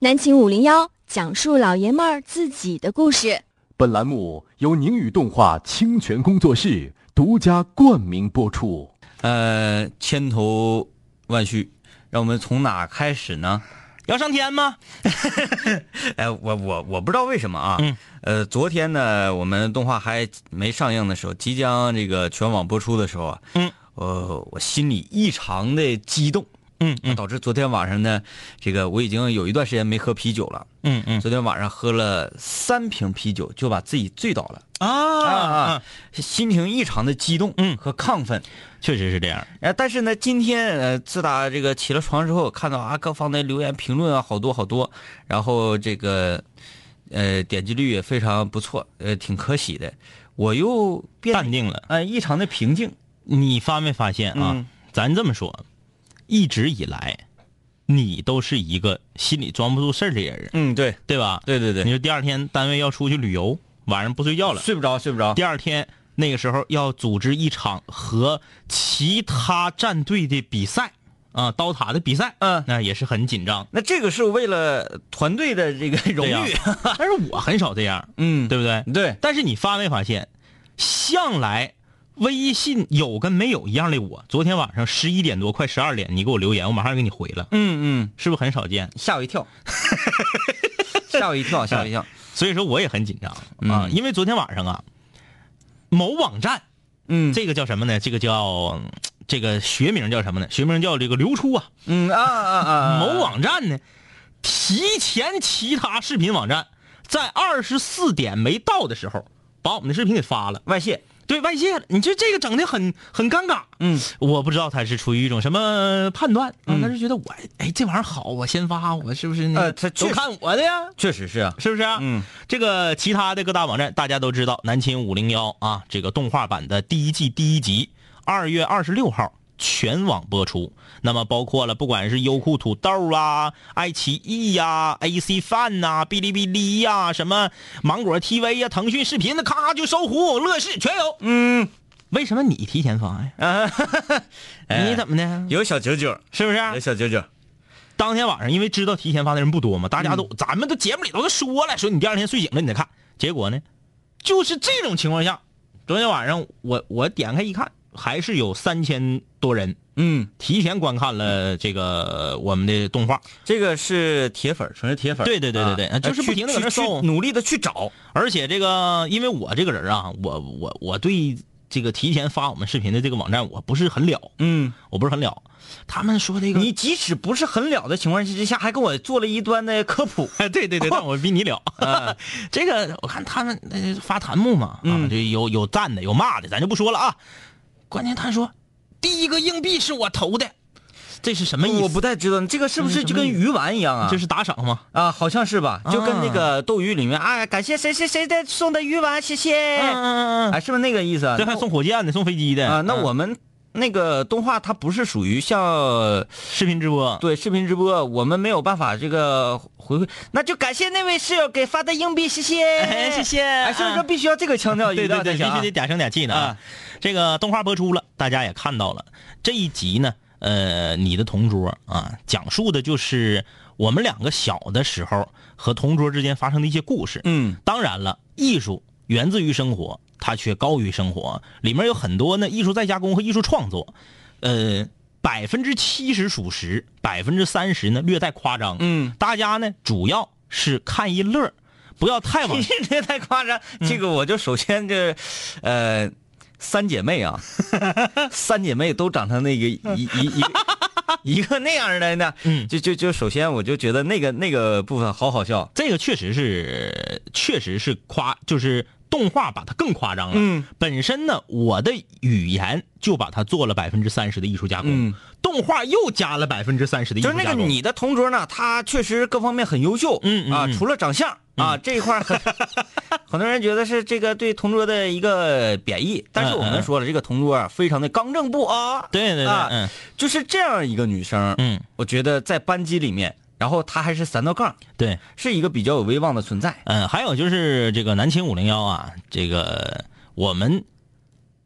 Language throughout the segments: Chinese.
南秦五零幺讲述老爷们儿自己的故事。本栏目由宁宇动画清泉工作室独家冠名播出。呃，千头万绪，让我们从哪开始呢？要上天吗？哎，我我我不知道为什么啊。嗯。呃，昨天呢，我们动画还没上映的时候，即将这个全网播出的时候啊，嗯，呃，我心里异常的激动。嗯嗯导致昨天晚上呢，这个我已经有一段时间没喝啤酒了。嗯嗯昨天晚上喝了三瓶啤酒，就把自己醉倒了。啊啊，心情异常的激动，嗯和亢奋。确实是这样。呃，但是呢，今天呃，自打这个起了床之后，看到啊各方的留言评论啊，好多好多，然后这个呃点击率也非常不错，呃，挺可喜的。我又变淡定了，呃，异常的平静。你发没发现啊？嗯咱这么说，一直以来，你都是一个心里装不住事儿的人，嗯，对，对吧？对对对。你说第二天单位要出去旅游，晚上不睡觉了，睡不着，睡不着。第二天那个时候要组织一场和其他战队的比赛啊，刀塔的比赛，嗯。那也是很紧张。那这个是为了团队的这个荣对誉，但是我很少这样，嗯，对不对？对，但是你发没发现，向来微信有跟没有一样的我，昨天晚上十一点多快十二点，你给我留言，我马上给你回了，嗯嗯，是不是很少见？吓我一跳，吓我一跳，吓我一跳。所以说我也很紧张啊，嗯因为昨天晚上啊，某网站嗯，这个叫什么呢？这个叫这个学名叫什么呢？学名叫这个流出啊。嗯啊啊啊，某网站呢，提前其他视频网站在二十四点没到的时候，把我们的视频给发了。外泄。对外泄了，你这这个整的很很尴尬。嗯，我不知道他是出于一种什么判断啊，嗯他是觉得我哎这玩意儿好，我先发，我是不是那个呃他都看我的呀？确实是啊。是不是啊？嗯，这个其他的各大网站大家都知道，南秦五零幺啊，这个动画版的第一季第一集，二月二十六号全网播出。那么包括了不管是优酷土豆啊、爱奇艺呀、AC Fun 呐、哔哩哔哩呀、什么芒果 TV 呀、腾讯视频的，咔就搜狐、乐视全有。嗯，为什么你提前发呀？啊，你怎么的？有小九九，是不是？有小九九。当天晚上，因为知道提前发的人不多嘛，大家都、咱们都节目里头都说了，说你第二天睡醒了你再看。结果呢，就是这种情况下，昨天晚上我我点开一看，还是有三千多人嗯，提前观看了这个我们的动画，这个是铁粉，纯是铁粉。对对对对对啊就是不停的搁那搜努力的去找。而且这个因为我这个人啊，我我我对这个提前发我们视频的这个网站我不是很了，嗯，我不是很了。他们说这个你即使不是很了的情况之下，还跟我做了一段的科普。哎，对对对，但我比你了。这个我看他们呃发弹幕嘛，啊，嗯就有有赞的，有骂的，咱就不说了啊。关键他说第一个硬币是我投的，这是什么意思？我不太知道，这个是不是就跟鱼丸一样啊？这是打赏吗？啊，好像是吧？就跟那个斗鱼里面啊，感谢谁谁谁的送的鱼丸，谢谢。嗯嗯嗯哎，是不是那个意思啊？这还送火箭的，送飞机的啊？那嗯我们那个动画它不是属于像视频直播，对视频直播，我们没有办法这个回馈，那就感谢那位室友给发的硬币，谢谢，哎谢谢哎，是不是说必须要这个腔调？对对对，必须得嗲声嗲气的啊啊。这个动画播出了，大家也看到了这一集呢。呃，你的同桌啊，讲述的就是我们两个小的时候和同桌之间发生的一些故事。嗯当然了，艺术源自于生活，它却高于生活。里面有很多呢艺术再加工和艺术创作，呃，百分之七十属实，百分之三十呢略带夸张。嗯，大家呢主要是看一乐儿，不要太往 这太夸张。这个我就首先这，呃，三姐妹啊，三姐妹都长成那个一一一个一个那样的呢，嗯就就就首先我就觉得那个那个部分好好笑。这个确实是，确实是夸，就是动画把它更夸张了。嗯，本身呢，我的语言就把它做了百分之三十的艺术加工，嗯动画又加了百分之三十的艺术加工。就是那个你的同桌呢，他确实各方面很优秀，啊，嗯嗯嗯除了长相啊这一块很 很多人觉得是这个对同桌的一个贬义，但是我们说了，这个同桌啊非常的刚正不阿，对对对，啊嗯。就是这样一个女生，嗯，我觉得在班级里面，然后她还是三道杠，对，是一个比较有威望的存在。嗯，还有就是这个南秦五零幺啊，这个我们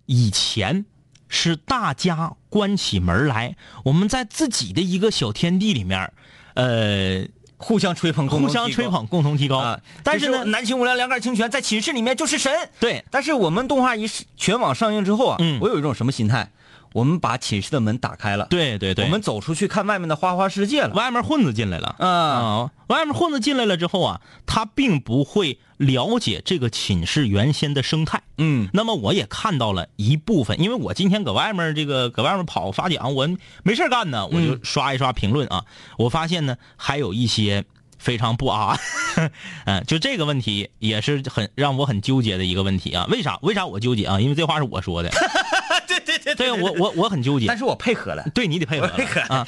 以前是大家关起门来，我们在自己的一个小天地里面，呃，互相吹捧，共互同提高相吹捧，共同提高。啊。但是呢，这南秦五粮两杆清泉在寝室里面就是神。对，但是我们动画一全网上映之后啊，嗯我有一种什么心态？我们把寝室的门打开了，对对对，我们走出去看外面的花花世界了。外面混子进来了。啊，啊，外面混子进来了之后啊，他并不会了解这个寝室原先的生态。嗯那么我也看到了一部分，因为我今天搁外面这个搁外面跑发奖，我没事干呢，我就刷一刷评论啊，我发现呢还有一些非常不啊，嗯，就这个问题也是很让我很纠结的一个问题啊。为啥？为啥我纠结啊？因为这话是我说的，对我我我很纠结但，是我配合了。对你得配合我配合啊。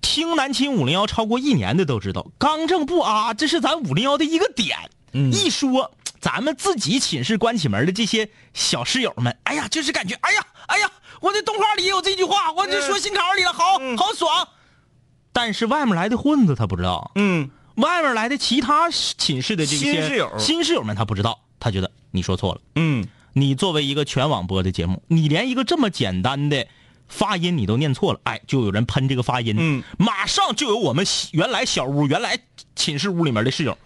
听南秦五零幺超过一年的都知道，刚正不阿，这是咱五零幺的一个点。嗯一说咱们自己寝室关起门的这些小室友们，哎呀，就是感觉，哎呀，哎呀，我这动画里有这句话，我就说心坎里了，好好爽。但是外面来的混子他不知道，嗯，外面来的其他寝室的这些新室友新室友们他不知道，他觉得你说错了。嗯，你作为一个全网播的节目，你连一个这么简单的发音你都念错了，哎，就有人喷这个发音，嗯，马上就有我们原来小屋、原来寝室屋里面的室友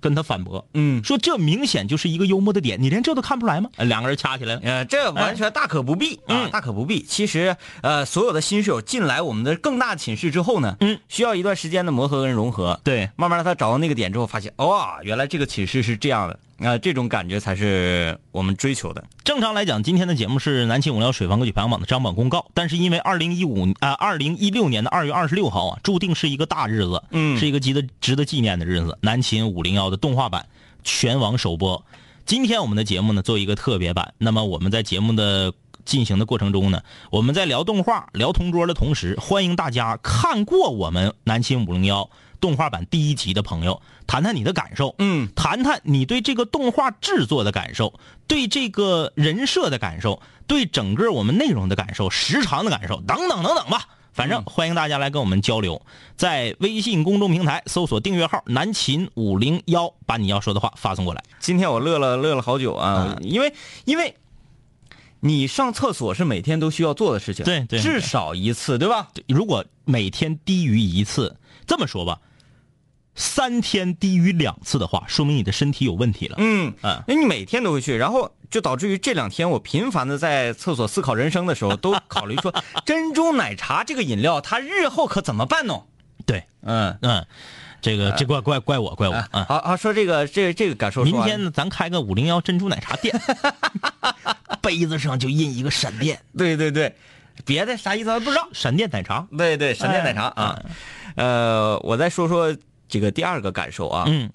跟他反驳，嗯。说这明显就是一个幽默的点，你连这都看不出来吗？哎两个人掐起来。了，呃，这完全大可不必、啊，嗯。大可不必。其实，呃，所有的新室友进来我们的更大寝室之后呢，嗯，需要一段时间的磨合跟融合。对，慢慢的他找到那个点之后，发现哇、原来这个寝室是这样的，啊、这种感觉才是我们追求的。正常来讲，今天的节目是南秦五聊水房歌曲排行榜的张榜公告，但是因为二零一五啊二零一六年的二月二十六号啊，注定是一个大日子，嗯是一个值得值得纪念的日子。南秦五零幺的动画版全网首播。今天我们的节目呢做一个特别版，那么我们在节目的进行的过程中呢，我们在聊动画、聊同桌的同时，欢迎大家看过我们南秦五零幺动画版第一集的朋友，谈谈你的感受。嗯，谈谈你对这个动画制作的感受，对这个人设的感受，对整个我们内容的感受，时长的感受，等等等等吧。反正欢迎大家来跟我们交流，在微信公众平台搜索订阅号“南秦五零幺”，把你要说的话发送过来。今天我乐了乐了好久啊，因为因为你上厕所是每天都需要做的事情，对对至少一次，对吧？对如果每天低于一次，这么说吧，三天低于两次的话，说明你的身体有问题了。嗯嗯那你每天都会去，然后就导致于这两天我频繁的在厕所思考人生的时候，都考虑说 珍珠奶茶这个饮料它日后可怎么办呢？对，嗯，嗯，这个这怪怪怪我怪我啊啊。好好说这个这这个感受。明天呢，咱开个五零幺珍珠奶茶店，杯子上就印一个闪电，对对对，别的啥意思咱不知道。闪电奶茶。对对，闪电奶茶哎啊，呃，我再说说这个第二个感受啊，嗯，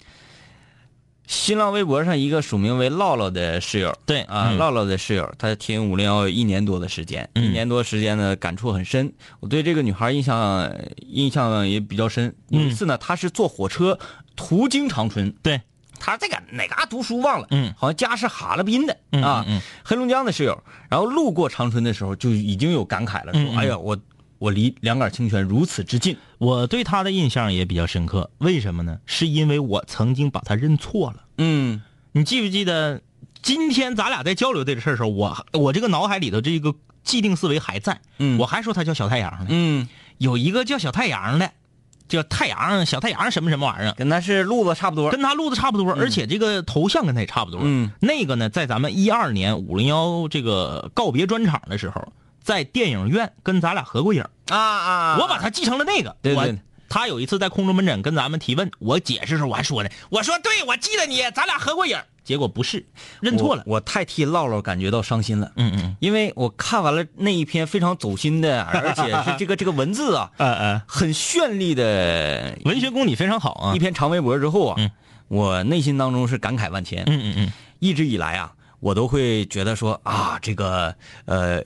新浪微博上一个署名为唠唠的室友，对啊，嗯唠唠的室友，他听五零幺一年多的时间，嗯。一年多时间呢，感触很深。我对这个女孩印象印象也比较深。有一次呢，她是坐火车途经长春，对，她在哪哪嘎读书忘了，嗯。好像家是哈尔滨的嗯啊黑龙江的室友。然后路过长春的时候，就已经有感慨了，说嗯：“嗯。哎呀，我我离两杆清泉如此之近。我对他的印象也比较深刻。为什么呢？是因为我曾经把他认错了。”嗯你记不记得今天咱俩在交流这个事儿的时候，我我这个脑海里头这个既定思维还在，嗯我还说他叫小太阳呢。嗯，有一个叫小太阳的，叫太阳小太阳什么什么玩意儿，跟他是路子差不多。跟他路子差不多，而且这个头像跟他也差不多。嗯，那个呢，在咱们一二年五零幺这个告别专场的时候，在电影院跟咱俩合过影。啊啊！我把他记成了那个。我对对他有一次在空中门诊跟咱们提问，我解释的时候我还说呢，我说对，我记得你，咱俩合过影。结果不是，认错了。我，我太替唠唠感觉到伤心了。嗯嗯因为我看完了那一篇非常走心的，而且是这个 这个文字啊，嗯嗯，很绚丽的文学功底非常好啊一。篇长微博之后啊，嗯我内心当中是感慨万千。嗯嗯嗯，一直以来啊，我都会觉得说啊，这个呃，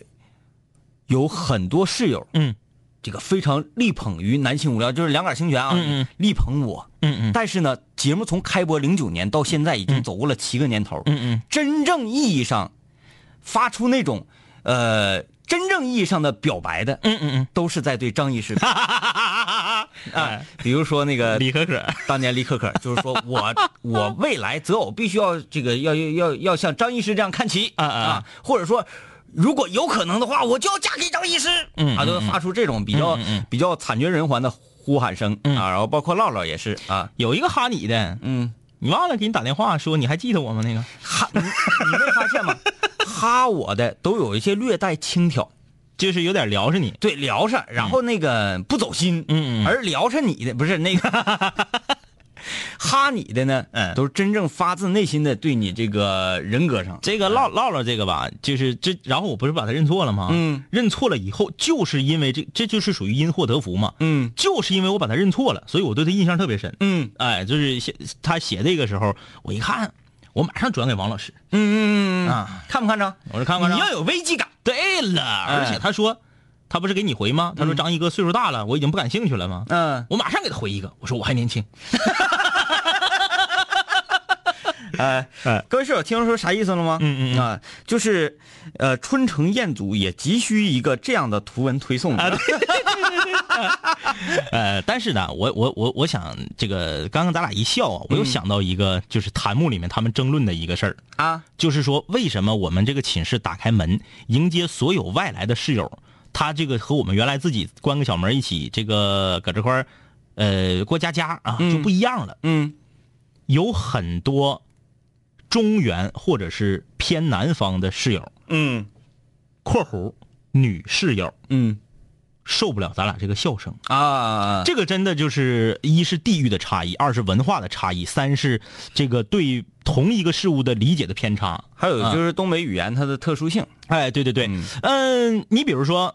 有很多室友，嗯，这个非常力捧于男性无聊，就是两杆清泉啊，嗯嗯力捧我。嗯嗯但是呢，节目从开播零九年到现在，已经走过了七个年头。嗯嗯真正意义上发出那种呃真正意义上的表白的，嗯嗯嗯都是在对张医师嗯，啊，比如说那个 李可可，当年李可可，就是说我 我未来择偶必须要这个要要要要像张医师这样看齐啊啊啊或者说。如果有可能的话，我就要嫁给张医师。嗯啊，都发出这种比较、比较惨绝人寰的呼喊声、嗯。啊，然后包括唠唠也是啊，有一个哈你的，嗯，你忘了给你打电话说你还记得我吗？那个。哈，你你没发现吗？哈我的都有一些略带轻佻，就是有点撩着你，对，聊上，然后那个不走心，嗯而聊上你的不是那个 哈你的呢，嗯。都是真正发自内心的对你这个人格上，这个唠唠唠这个吧，就是这，然后我不是把他认错了吗？嗯，认错了以后，就是因为这，这就是属于因祸得福嘛。嗯。就是因为我把他认错了，所以我对他印象特别深。嗯。哎，就是写他写这个时候，我一看，我马上转给王老师。嗯嗯嗯，啊，看不看着？我说看看你要有危机感，对了，而且他说，他不是给你回吗？他说张一哥岁数大了，我已经不感兴趣了吗？嗯，我马上给他回一个，我说我还年轻。哎哎各位室友听说啥意思了吗？嗯嗯嗯啊，就是，呃，春城彦祖也急需一个这样的图文推送。啊，呃，但是呢，我我我我想这个，刚刚咱俩一笑啊，我又想到一个，就是弹幕里面他们争论的一个事儿，啊，就是说为什么我们这个寝室打开门迎接所有外来的室友，他这个和我们原来自己关个小门一起这个搁这块儿，呃，过家家啊就不一样了。嗯有很多中原或者是偏南方的室友嗯（括弧女室友嗯）受不了咱俩这个笑声。啊，这个真的就是一是地域的差异，二是文化的差异，三是这个对同一个事物的理解的偏差。还有就是东北语言它的特殊性。哎，对对对，嗯嗯，你比如说，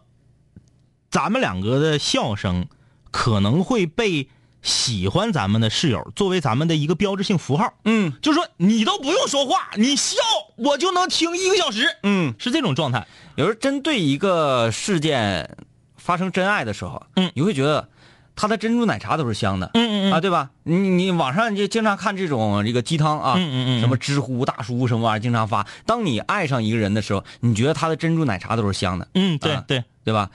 咱们两个的笑声可能会被喜欢咱们的室友作为咱们的一个标志性符号，嗯就是说你都不用说话，你笑我就能听一个小时，嗯，是这种状态。有时候针对一个事件发生真爱的时候，嗯你会觉得他的珍珠奶茶都是香的。嗯啊，对吧？你你网上就经常看这种这个鸡汤啊，嗯嗯嗯什么知乎大叔什么玩意儿经常发。当你爱上一个人的时候，你觉得他的珍珠奶茶都是香的，嗯，对啊对，对吧？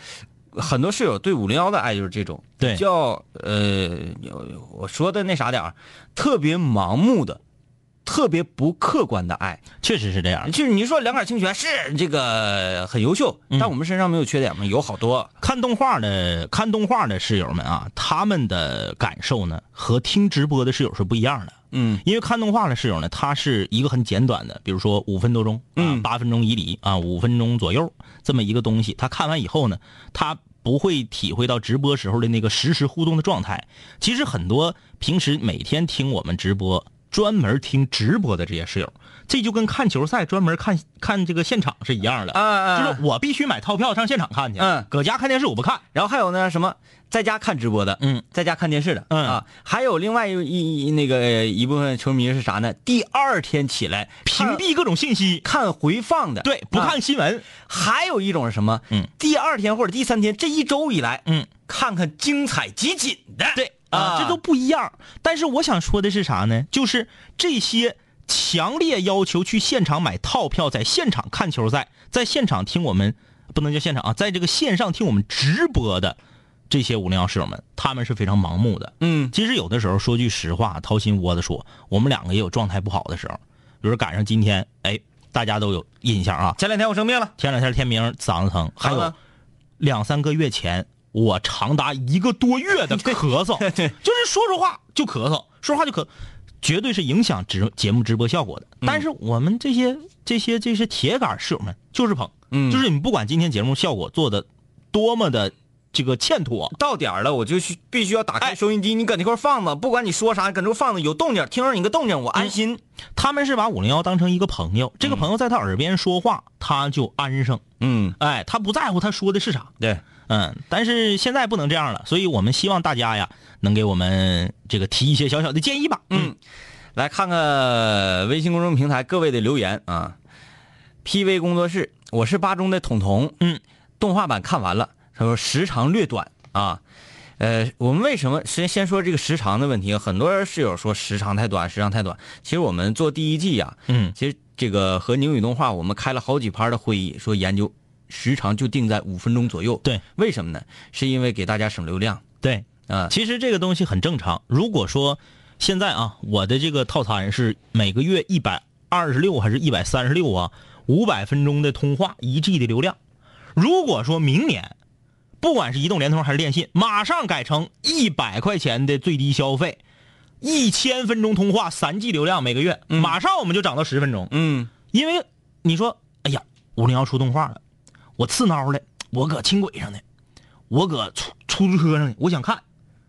很多室友对五零幺的爱就是这种，对叫呃，有我说的那啥点儿，特别盲目的，特别不客观的爱。确实是这样。就是你说两杆清泉是这个很优秀，嗯但我们身上没有缺点吗？有好多。看动画的看动画的室友们啊，他们的感受呢和听直播的室友是不一样的。嗯因为看动画的室友呢，他是一个很简短的，比如说五分多钟啊，嗯八分钟以里啊，五分钟左右这么一个东西。他看完以后呢，他不会体会到直播时候的那个实时互动的状态。其实很多平时每天听我们直播。专门听直播的这些室友，这就跟看球赛专门看看这个现场是一样的。啊啊就是我必须买套票上现场看去，嗯搁家看电视我不看。然后还有呢，什么在家看直播的，嗯，在家看电视的，嗯。啊，还有另外一一一那个一部分球迷是啥呢？第二天起来屏蔽各种信息，看回放的，对，不啊。看新闻，还有一种是什么？嗯，第二天或者第三天这一周以来，嗯，看看精彩集锦的，对啊，这都不一样。但是我想说的是啥呢？就是这些强烈要求去现场买套票，在现场看球赛，在现场听我们不能叫现场啊，在这个线上听我们直播的这些五零幺室友们，他们是非常盲目的。嗯。其实有的时候说句实话，掏心窝子说，我们两个也有状态不好的时候，比如赶上今天，哎，大家都有印象啊。前两天我生病了，前两天天明嗓子疼，还有两三个月前，我长达一个多月的咳嗽，对。就是说说话就咳嗽，说话就咳，绝对是影响直节目直播效果的。嗯。但是我们这些这些这些铁杆室友们就是捧，嗯。就是你不管今天节目效果做的多么的这个欠妥，到点儿了，我就去必须要打开哎。收音机，你搁那块放着，不管你说啥，搁那块放着有动静，听着你个动静，我安心。他们是把五零幺当成一个朋友，这个朋友在他耳边说话，他就安生，嗯，哎，他不在乎他说的是啥。对，嗯，但是现在不能这样了，所以我们希望大家呀，能给我们这个提一些小小的建议吧。嗯，来看看微信公众平台各位的留言啊。PV 工作室，我是八中的彤彤，嗯，动画版看完了，他说时长略短啊。呃，我们为什么先先说这个时长的问题？很多室友说时长太短，时长太短。其实我们做第一季呀、嗯其实这个和宁宇动画我们开了好几盘的会议，说研究时长就定在五分钟左右。对，为什么呢？是因为给大家省流量对，啊。其实这个东西很正常。如果说现在啊，我的这个套餐是每个月一百二十六还是一百三十六啊，五百分钟的通话，一 G 的流量。如果说明年不管是移动、联通还是电信，马上改成一百块钱的最低消费，一千分钟通话，三 G 流量每个月，马上我们就涨到十分钟。嗯因为你说，哎呀，五零幺出动画了，我刺挠了，我搁轻轨上呢，我搁出出租车上呢，我想看，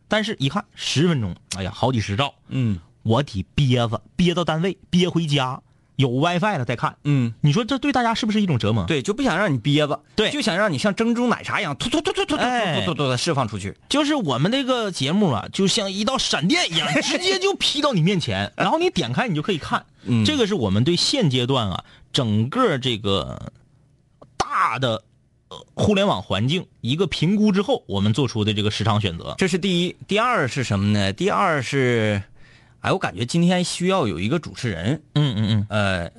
但是一看十分钟，哎呀，好几十兆，嗯我得憋着，憋到单位，憋回家，有 WiFi 了再看。嗯，你说这对大家是不是一种折磨？，对，就不想让你憋着，对就想让你像珍珠奶茶一样突突突突突突哎突突突的释放出去。就是我们这个节目啊，就像一道闪电一样，直接就劈到你面前，然后你点开你就可以看。嗯这个是我们对现阶段啊整个这个大的呃互联网环境一个评估之后，我们做出的这个市场选择。这是第一，第二是什么呢？第二是，哎，我感觉今天需要有一个主持人，嗯嗯嗯，呃，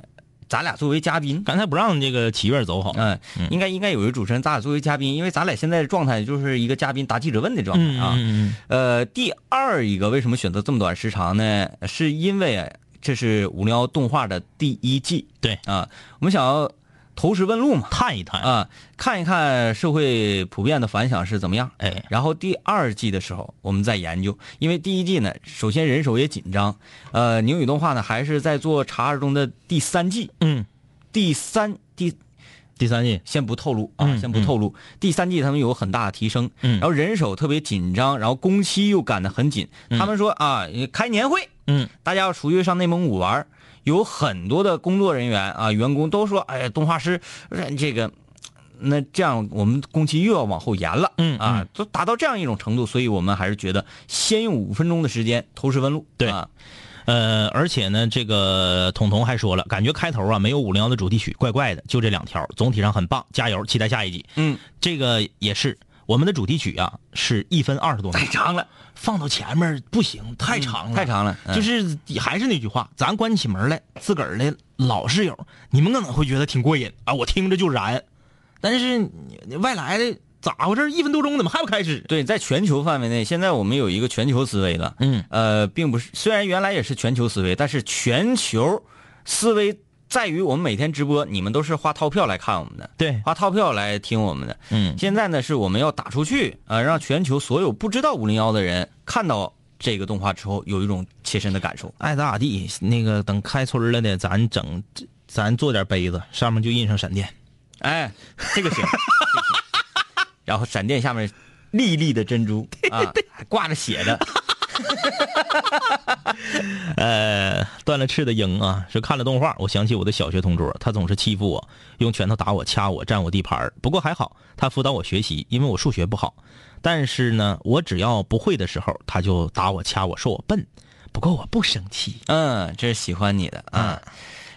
咱俩作为嘉宾，刚才不让这个齐月走好。嗯、应该应该有一个主持人，咱俩作为嘉宾，因为咱俩现在的状态就是一个嘉宾答记者问的状态啊。嗯呃，第二一个为什么选择这么短时长呢？是因为这是五零幺动画的第一季对，啊，我们想要投石问路嘛，探一探。啊，看一看社会普遍的反响是怎么样。哎，然后第二季的时候，我们再研究，因为第一季呢，首先人手也紧张，呃，宁宇动画呢还是在做《茶二中》的第三季，嗯，第三第第三季。先不透露啊，嗯先不透露。第三季他们有很大的提升，嗯然后人手特别紧张，然后工期又赶得很紧。他们说啊，开年会，嗯，大家要出去上内蒙古玩儿，有很多的工作人员啊，员工都说，哎呀，动画师呃这个。那这样我们工期又要往后延了，嗯啊，都达到这样一种程度，所以我们还是觉得先用五分钟的时间投石问路，对啊，呃，而且呢，这个彤彤还说了，感觉开头啊没有五零幺的主题曲，怪怪的，就这两条，总体上很棒，加油，期待下一集。嗯，这个也是我们的主题曲啊，是一分二十多秒太，长了，放到前面不行，太长了，太长了，嗯就是还是那句话，咱关起门来，自个儿的老室友，你们可能会觉得挺过瘾啊，我听着就燃，但是外来的咋回事？一分多钟怎么还不开始？对，在全球范围内，现在我们有一个全球思维了。嗯，呃，并不是，虽然原来也是全球思维，但是全球思维在于我们每天直播，你们都是花套票来看我们的，对，花套票来听我们的。嗯，现在呢，是我们要打出去，呃，让全球所有不知道五零幺的人看到这个动画之后，有一种切身的感受。爱咋咋地，那个等开春了的，咱整，咱做点杯子，上面就印上闪电。哎，这个行，然后闪电下面粒粒的珍珠啊，还挂着血的。呃，断了翅的鹰啊，是看了动画，我想起我的小学同桌，他总是欺负我，用拳头打我、掐我、占我地盘儿不过还好，他辅导我学习，因为我数学不好。但是呢，我只要不会的时候，他就打我、掐我，说我笨。不过我不生气。嗯，这是喜欢你的啊。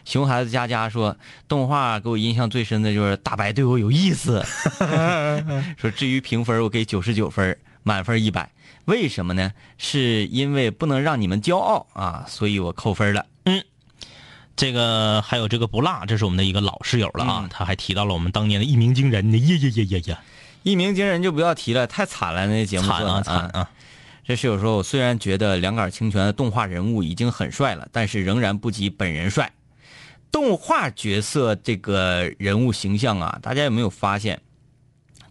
熊孩子佳佳说，动画给我印象最深的就是大白对我有意思。说至于评分，我给九十九分，满分一百。为什么呢？是因为不能让你们骄傲啊，所以我扣分了。嗯这个还有这个不辣，这是我们的一个老室友了啊，嗯他还提到了我们当年的一鸣惊人的呀呀呀呀呀，一鸣惊人就不要提了，太惨了，那节目惨啊惨啊！这室友说，我虽然觉得两杆清泉的动画人物已经很帅了，但是仍然不及本人帅。动画角色这个人物形象啊，大家有没有发现？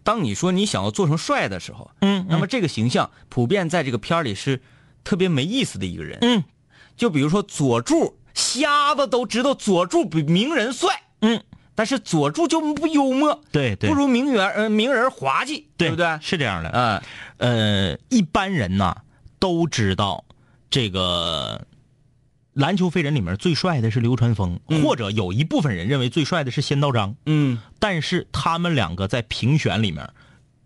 当你说你想要做成帅的时候，嗯那么这个形象普遍在这个片儿里是特别没意思的一个人。嗯，就比如说佐助，瞎子都知道佐助比鸣人帅，嗯，但是佐助就不幽默，对对，不如鸣人呃鸣人滑稽，对不对？是这样的。嗯、呃，一般人呐都知道这个篮球飞人里面最帅的是流川枫，嗯。或者有一部分人认为最帅的是仙道章，嗯。但是他们两个在评选里面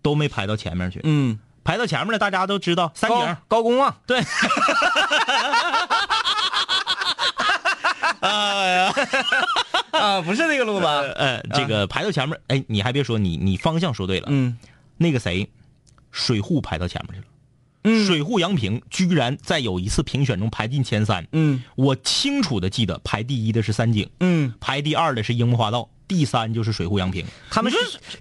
都没排到前面去。嗯，排到前面的大家都知道，三井高高公望，对。哎呀，啊，不是那个路吧？呃，这个排到前面，哎，你还别说，你你方向说对了，嗯。那个谁，水户排到前面去了。嗯。水户洋平居然在有一次评选中排进前三。嗯。我清楚的记得排第一的是三井，嗯，排第二的是樱木花道，第三就是水户洋平。他们是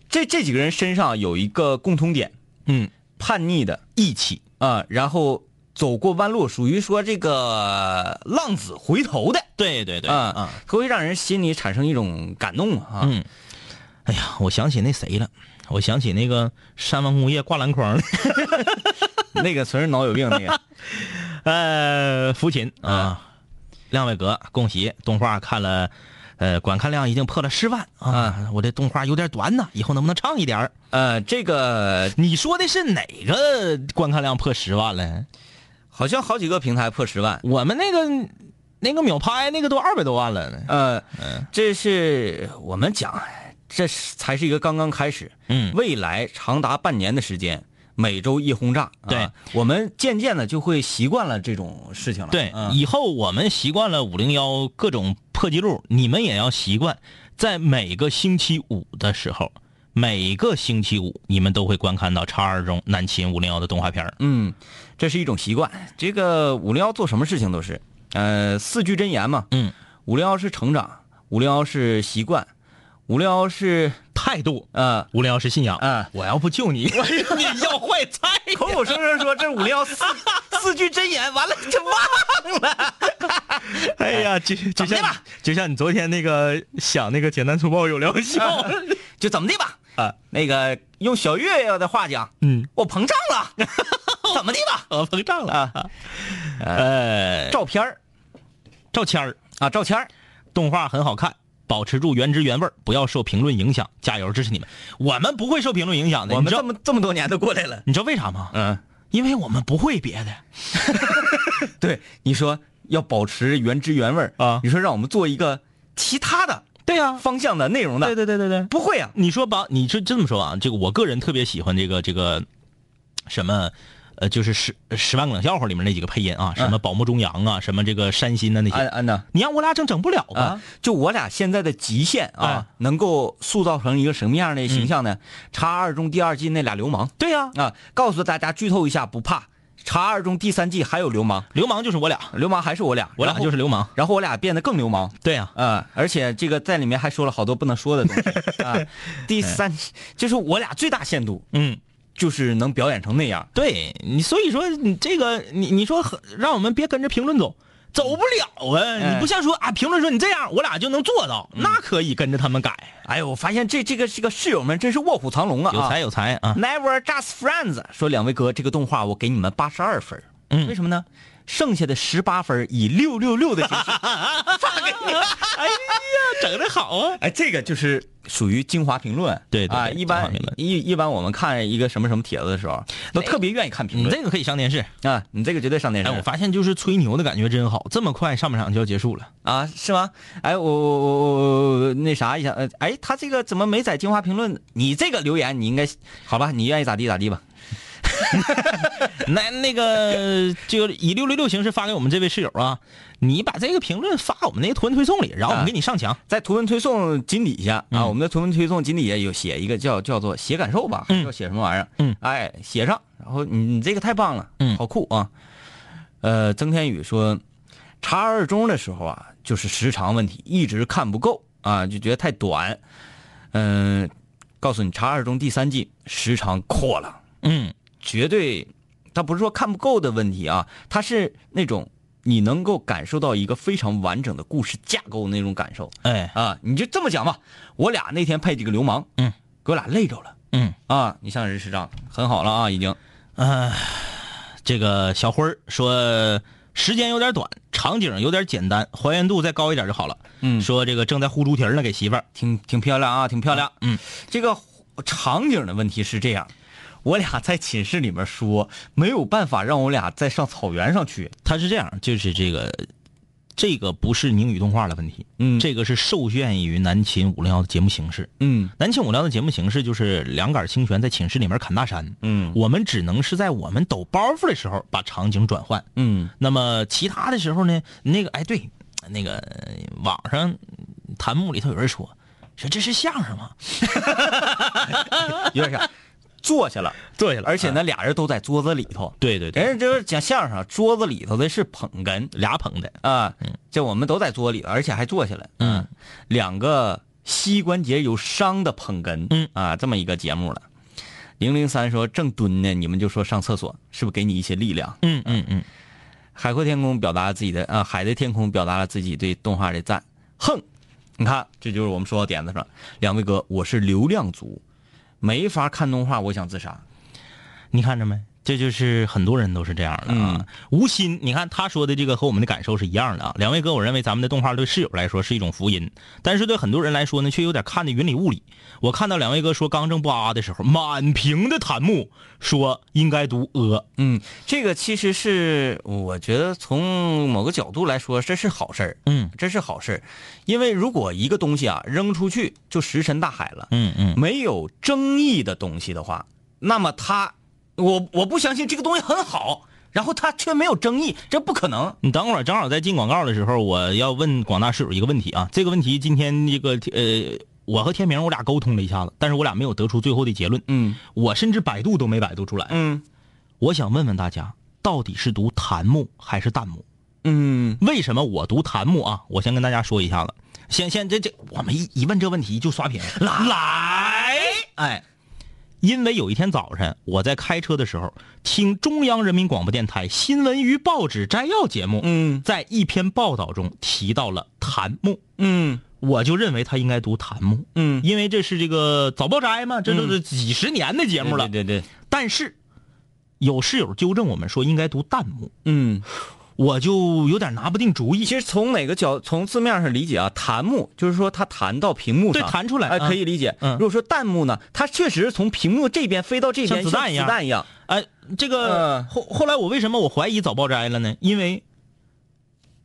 这这几个人身上有一个共通点，嗯，叛逆的义气。啊、然后走过弯路，属于说这个浪子回头的。对对对，啊啊，啊，会让人心里产生一种感动啊。嗯，哎呀，我想起那谁了，我想起那个山王工业挂篮筐，那个纯是脑有病那个。呃，抚琴啊，亮伟哥，恭喜动画看了，呃，观看量已经破了十万啊！我这动画有点短呢，以后能不能长一点儿？呃，这个你说的是哪个观看量破十万了？好像好几个平台破十万。我们那个那个秒拍那个都二百多万了呢。呃，这是我们讲，这是才是一个刚刚开始。嗯未来长达半年的时间，每周一轰炸。啊对，我们渐渐的就会习惯了这种事情了。对，嗯以后我们习惯了五零幺各种破纪录，你们也要习惯，在每个星期五的时候，每个星期五你们都会观看到叉二中南秦五零幺的动画片儿嗯，这是一种习惯。这个五零幺做什么事情都是，呃，四句真言嘛。嗯，五零幺是成长，五零幺是习惯，五零幺是态度，呃，无聊是信仰。嗯。我要不救你，你要坏菜。口口声声说这五零幺四 四句真言，完了就忘了。哎呀，就就像就像你昨天那个想那个简单粗暴有疗效。就怎么的吧？啊，那个用小岳岳的话讲，嗯，我膨胀了，怎么的吧？我膨胀了。啊，呃，照片儿。赵谦儿。啊，照片儿。动画很好看，保持住原汁原味儿，不要受评论影响，加油，支持你们。我们不会受评论影响的，我们这么这么多年都过来了。你知道为啥吗？嗯，因为我们不会别的。对，你说要保持原汁原味儿啊你说让我们做一个其他的对呀、方向的内容的，对对对对对，不会啊。你说把你是这么说啊？这个我个人特别喜欢这个这个什么。呃，就是十十万个冷笑话里面那几个配音啊，什么宝木中阳啊，什么这个山新的那些，安安呐你让我俩整整不了啊啊！，就我俩现在的极限啊哎，能够塑造成一个什么样的形象呢？叉二中第二季那俩流氓对呀、啊，告诉大家剧透一下，不怕。叉二中第三季还有流氓，流氓就是我俩，流氓还是我俩，我俩就是流氓。然后我俩变得更流氓对呀、啊！而且这个在里面还说了好多不能说的东西 啊。第三就是我俩最大限度嗯，就是能表演成那样。对你，所以说你这个你你说很让我们别跟着评论走，走不了啊！哎你不像说啊，评论说你这样，我俩就能做到，那可以跟着他们改，哎呦，我发现这这个这个室友们真是卧虎藏龙啊！有才有才啊！Never Just Friends 说两位哥，这个动画我给你们八十二分，嗯为什么呢？剩下的十八分以六六六的形式 发给你。哎呀，整的好啊！哎，这个就是属于精华评论。啊，对对对一般一一般我们看一个什么什么帖子的时候，都特别愿意看评论你这个可以上电视。啊。你这个绝对上电视哎，我发现就是吹牛的感觉真好，这么快上半场就要结束了。啊，是吗？哎，我我我我我那啥一下，呃，哎，他这个怎么没在精华评论？你这个留言你应该好吧？你愿意咋地咋地吧。那那个就以六六六形式发给我们这位室友啊，你把这个评论发我们那个图文推送里，然后我们给你上墙。在图文推送金底下啊，嗯我们的图文推送金底下有写一个叫叫做写感受吧，嗯叫写什么玩意儿？嗯，哎，写上，然后你你这个太棒了，嗯好酷啊。呃，曾天宇说，查二中的时候啊，就是时长问题，一直看不够啊，就觉得太短。嗯、告诉你，查二中第三季时长扩了，嗯，绝对，他不是说看不够的问题啊，他是那种你能够感受到一个非常完整的故事架构那种感受。哎，啊，你就这么讲吧。我俩那天配几个流氓，嗯，给我俩累着了嗯，啊。你像人是这样很好了啊，已经。啊这个小辉儿说时间有点短，场景有点简单，还原度再高一点就好了。嗯说这个正在烀猪蹄儿呢，给媳妇儿。挺挺漂亮啊，挺漂亮。嗯，这个场景的问题是这样，我俩在寝室里面说，没有办法让我俩再上草原上去。他是这样，就是这个，这个不是宁宇动画的问题，嗯这个是受限于南秦五零幺的节目形式。嗯南秦五零幺的节目形式就是两杆清泉在寝室里面砍大山，嗯我们只能是在我们抖包袱的时候把场景转换。嗯那么其他的时候呢，那个哎对，那个呃网上弹幕里头有人说说这是相声吗？有点像坐下了，坐下了而且呢，俩人都在桌子里头。对对对，人家就是讲相声，桌子里头的是捧哏俩捧的，啊，这我们都在桌里头，而且还坐下了。嗯，两个膝关节有伤的捧哏，嗯啊，这么一个节目了。零零三说正蹲呢，你们就说上厕所，是不是给你一些力量？嗯嗯嗯，海阔天空表达了自己的啊，海的天空表达了自己对动画的赞。哼，你看，这就是我们说到点子上。两位哥，我是流量族，没法看动画，我想自杀。你看着没？这就是很多人都是这样的啊。无心，你看他说的这个和我们的感受是一样的啊。两位哥，我认为咱们的动画对室友来说是一种福音，但是对很多人来说呢，却有点看的云里雾里。我看到两位哥说刚正不阿的时候，满屏的弹幕说应该读呃。嗯，这个其实是我觉得从某个角度来说，这是好事儿。嗯，这是好事儿，因为如果一个东西啊扔出去就石沉大海了，嗯嗯，没有争议的东西的话，那么它，我我不相信这个东西很好，然后它却没有争议，这不可能。你等会儿，正好在进广告的时候，我要问广大室友一个问题啊。这个问题今天这个呃，我和天明我俩沟通了一下子，但是我俩没有得出最后的结论。嗯我甚至百度都没百度出来。嗯我想问问大家，到底是读檀木还是弹幕？嗯为什么我读檀木啊？我先跟大家说一下子。先先这这，我们一一问这问题就刷屏。来，哎，因为有一天早晨我在开车的时候听中央人民广播电台新闻与报纸摘要节目，嗯。在一篇报道中提到了弹幕，嗯。我就认为他应该读弹幕，嗯，因为这是这个早报摘嘛，这都是几十年的节目了。对对对，但是有室友纠正我们说应该读弹幕，嗯。我就有点拿不定主意。其实从哪个角，从字面上理解啊，弹幕就是说它弹到屏幕上，对弹出来哎，啊可以理解。嗯如果说弹幕呢，它确实是从屏幕这边飞到这边，像子弹一样子弹一样。哎，这个嗯后后来我为什么我怀疑早报摘了呢？因为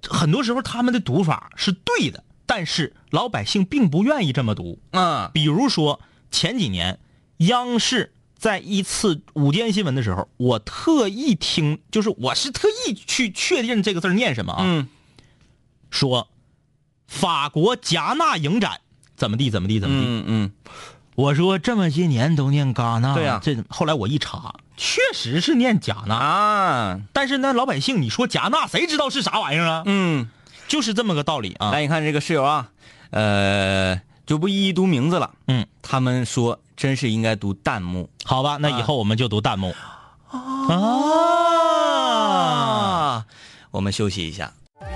很多时候他们的读法是对的，但是老百姓并不愿意这么读。啊，比如说前几年央视在一次午间新闻的时候，我特意听，就是我是特意去确认这个字儿念什么啊？嗯说法国戛纳影展怎么地怎么地怎么地。嗯嗯，我说这么些年都念戛纳，对呀这后来我一查，确实是念戛纳，啊，但是呢，老百姓你说戛纳，谁知道是啥玩意儿啊？嗯，就是这么个道理啊。来，你看这个室友啊，呃，就不一一读名字了。嗯，他们说真是应该读弹幕好吧，那以后我们就读弹幕。啊，啊。我们休息一下。古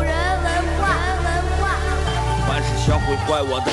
人文化，文化。凡是想毁坏我的，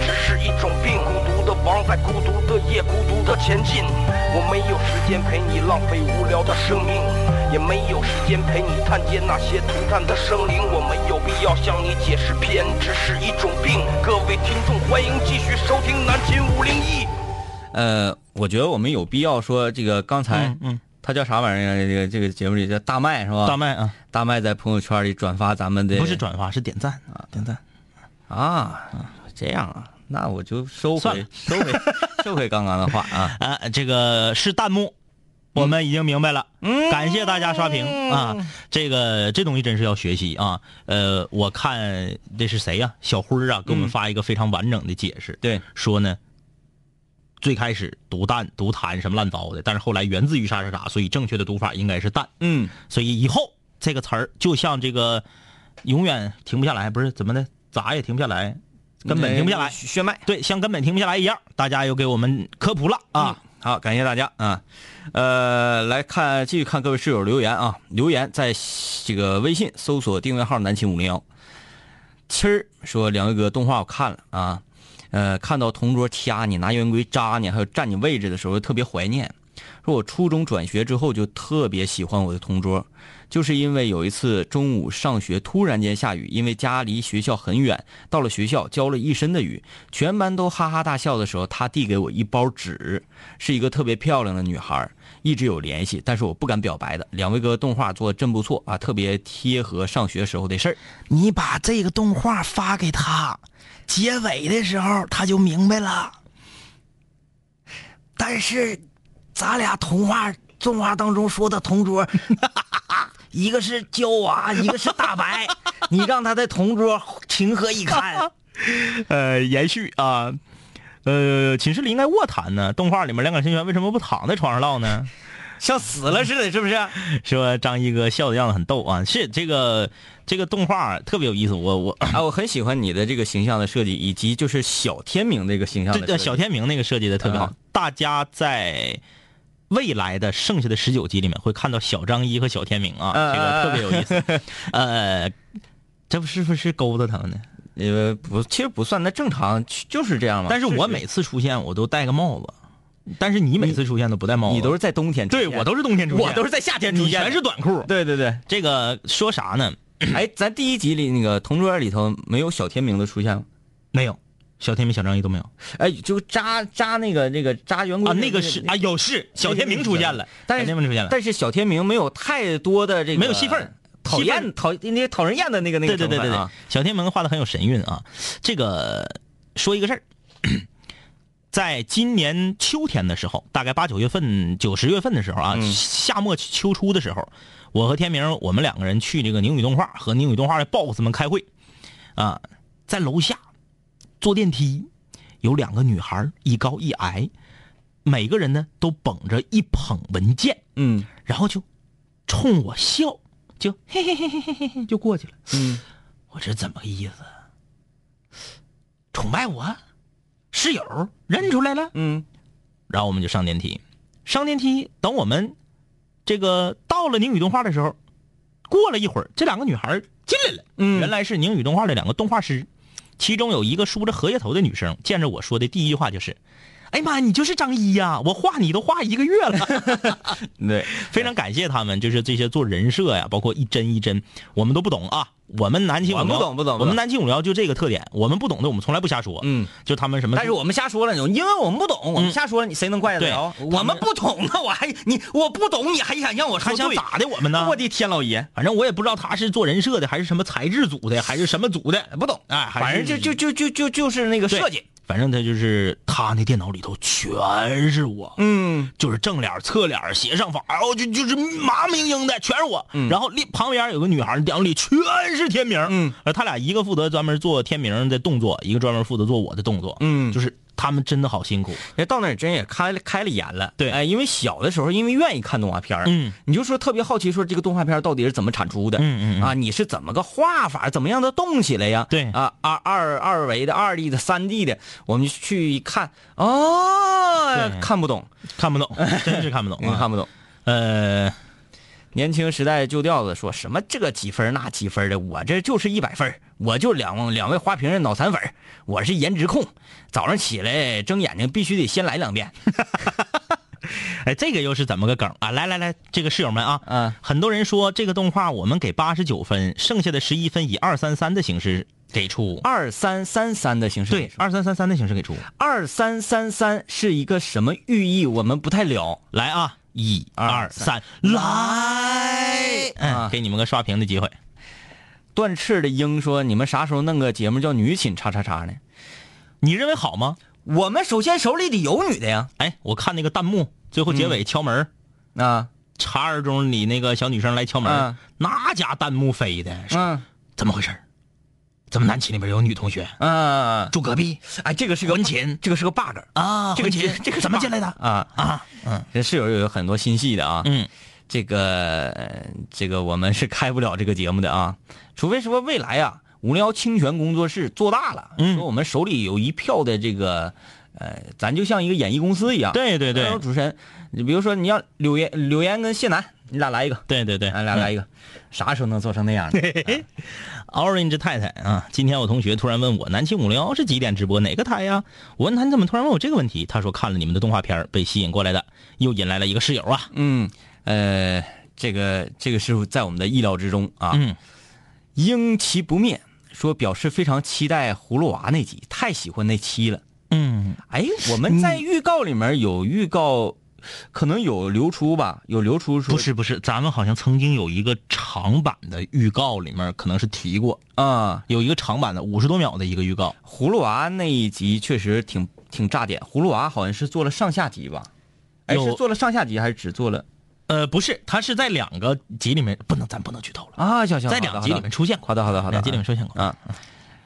执是一种病。孤独的王在孤独的夜，孤独的前进。我没有时间陪你浪费无聊的生命，也没有时间陪你探见那些涂炭的生灵。我没有必要向你解释偏执是一种病。各位听众，欢迎继续收听南秦五零一。呃，我觉得我们有必要说这个刚才嗯嗯，他叫啥玩意儿啊？这个这个节目里叫大麦是吧？大麦啊，大麦在朋友圈里转发咱们的不是转发是点赞啊，点赞。啊，这样啊，那我就收回收回 收回刚刚的话啊。啊，这个是弹幕，我们已经明白了。嗯感谢大家刷屏啊！这个这东西真是要学习啊。呃，我看这是谁呀、小辉儿啊，给我们发一个非常完整的解释。对，说呢，最开始读弹读弹什么烂糟的，但是后来源自于啥啥啥，所以正确的读法应该是弹。嗯，所以以后这个词儿就像这个永远停不下来，不是怎么的，咋也停不下来，根本停不下来。血脉对，像根本停不下来一样。大家又给我们科普了啊！好，感谢大家啊。呃，来看继续看各位室友留言啊，留言在这个微信搜索订阅号南秦五零幺。七儿说两位哥动画我看了啊，呃，看到同桌掐你、拿圆规扎你，还有占你位置的时候特别怀念。说我初中转学之后就特别喜欢我的同桌，就是因为有一次中午上学突然间下雨，因为家离学校很远，到了学校浇了一身的雨，全班都哈哈大笑的时候，他递给我一包纸，是一个特别漂亮的女孩，一直有联系，但是我不敢表白的。两位哥动画做的真不错啊，特别贴合上学时候的事儿。你把这个动画发给他，结尾的时候他就明白了。但是，咱俩童话动画当中说的同桌，一个是娇娃，一个是大白，你让他的同桌情何以堪？呃，延续啊，呃，寝室里应该卧谈呢。动画里面两杆清泉为什么不躺在床上唠呢？像死了似的，是不是？说张一哥笑的样子很逗啊，是这个这个动画特别有意思，我我 啊，我很喜欢你的这个形象的设计，以及就是小天明这个形象的小天明那个设计的特别好。嗯大家在未来的剩下的十九集里面会看到小张一和小天明啊，嗯这个特别有意思。呃，这不是不是勾搭他们呢？呃，不，其实不算，那正常就是这样嘛。但是我每次出现我都戴个帽子，但是你每次出现都不戴帽子，你都是在冬天出对，我都是冬天出现，我都是在夏天出现的，全是短裤。对对对。这个说啥呢？哎，咱第一集里那个同桌里头没有小天明的出现吗？没有，小天明、小张一都没有。哎，就扎扎那个那个扎圆规啊。那个是啊，有是小天明出现了，但是小天明出现了，但是小天明没有太多的这个没有戏份讨厌讨那讨人厌的那个那个对对对对对。小天明画的很有神韵啊。这个说一个事儿，在今年秋天的时候，大概八九月份、九十月份的时候啊，嗯。夏末秋初的时候，我和天明我们两个人去这个宁宇动画和宁宇动画的 boss 们开会。啊，在楼下坐电梯，有两个女孩，一高一矮，每个人呢都捧着一捧文件，嗯然后就冲我笑，就嘿嘿嘿嘿嘿嘿嘿就过去了。嗯，我这怎么个意思？崇拜我？室友认出来了？嗯然后我们就上电梯，上电梯，等我们这个到了宁宇动画的时候，过了一会儿，这两个女孩进来了。嗯原来是宁宇动画的两个动画师，其中有一个梳着荷叶头的女生，见着我说的第一句话就是：“哎呀妈，你就是张一呀、我画你都画一个月了。”对，非常感谢他们，就是这些做人设呀，包括一帧一帧，我们都不懂啊。我们南青五我们聊不懂不懂我们南青五聊就这个特点，我们不懂的我们从来不瞎说。嗯，就他们什么，但是我们瞎说了，因为我们不懂，我们瞎说了，你谁能怪得了？我们不懂，那我还你我不懂，你还想让我说？还想咋的我们呢？我的天老爷，反正我也不知道他是做人设的，还是什么材质组的，还是什么组的，不懂，哎，反正就就就就就就是那个设计，反正他就是他那电脑里头全是我，嗯就是正脸、侧脸、斜上方，哎呦就就是麻明英的，全是我。然后另旁边有个女孩，电脑里全是天明。嗯，呃，他俩一个负责专门做天明的动作，一个专门负责做我的动作。嗯就是他们真的好辛苦。哎，到那儿真也开了开了眼了。对哎，因为小的时候，因为愿意看动画片儿嗯，你就说特别好奇，说这个动画片到底是怎么产出的？嗯嗯嗯啊，你是怎么个画法，怎么样的动起来呀？对啊，二二二维的、二 D 的、三 D 的，我们去一看，哦，看不懂，看不懂，真是看不懂！看不懂。呃，年轻时代旧调子说什么这个几分那几分的，我这就是一百分儿，我就两两位花瓶的脑残粉我是颜值控，早上起来睁眼睛必须得先来两遍。哎，这个又是怎么个梗啊？来来来，这个室友们啊，嗯很多人说这个动画我们给八十九分，剩下的十一分以二三三的形式给出。二三三三的形式，对，二三三三的形式给出。二三三三是一个什么寓意？我们不太了。来啊，一二二三三，来！啊嗯，给你们个刷屏的机会。断翅的鹰说：“你们啥时候弄个节目叫女寝叉叉叉呢？你认为好吗？我们首先手里得有女的呀。哎，我看那个弹幕，最后结尾敲门，啊，查二中里那个小女生来敲门，嗯。那家弹幕飞的，说嗯。怎么回事？儿怎么南寝里边有女同学？嗯，住隔壁？哎，这个是个婚寝？这个是个 bug 啊？这个婚寝？这个怎么进来的？啊。啊？嗯。这室友有很多心细的啊。嗯，这个呃这个我们是开不了这个节目的啊，除非说未来啊，无聊清泉工作室做大了，嗯说我们手里有一票的这个，呃，咱就像一个演艺公司一样，对对对还有主持人，你比如说你要柳岩、柳岩跟谢楠你俩来一个，对对对，咱俩来一个，啥时候能做成那样呢？Orange 太太啊，今天我同学突然问我南青五零幺是几点直播哪个台呀？我问他你怎么突然问我这个问题？他说看了你们的动画片儿被吸引过来的，又引来了一个室友啊。嗯，呃，这个这个是在我们的意料之中啊。嗯，英其不灭说表示非常期待葫芦娃那集，太喜欢那期了。嗯，哎，我们在预告里面有预告，可能有流出吧，有流出说不是不是，咱们好像曾经有一个长版的预告里面可能是提过，啊、有一个长版的五十多秒的一个预告。葫芦娃那一集确实挺挺炸点。葫芦娃好像是做了上下集吧？哎，是做了上下集还是只做了呃，不是，他是在两个集里面，不能咱不能剧透了，啊？行行，在两集里面出现过，好的好的好的，两集里面出现过。啊，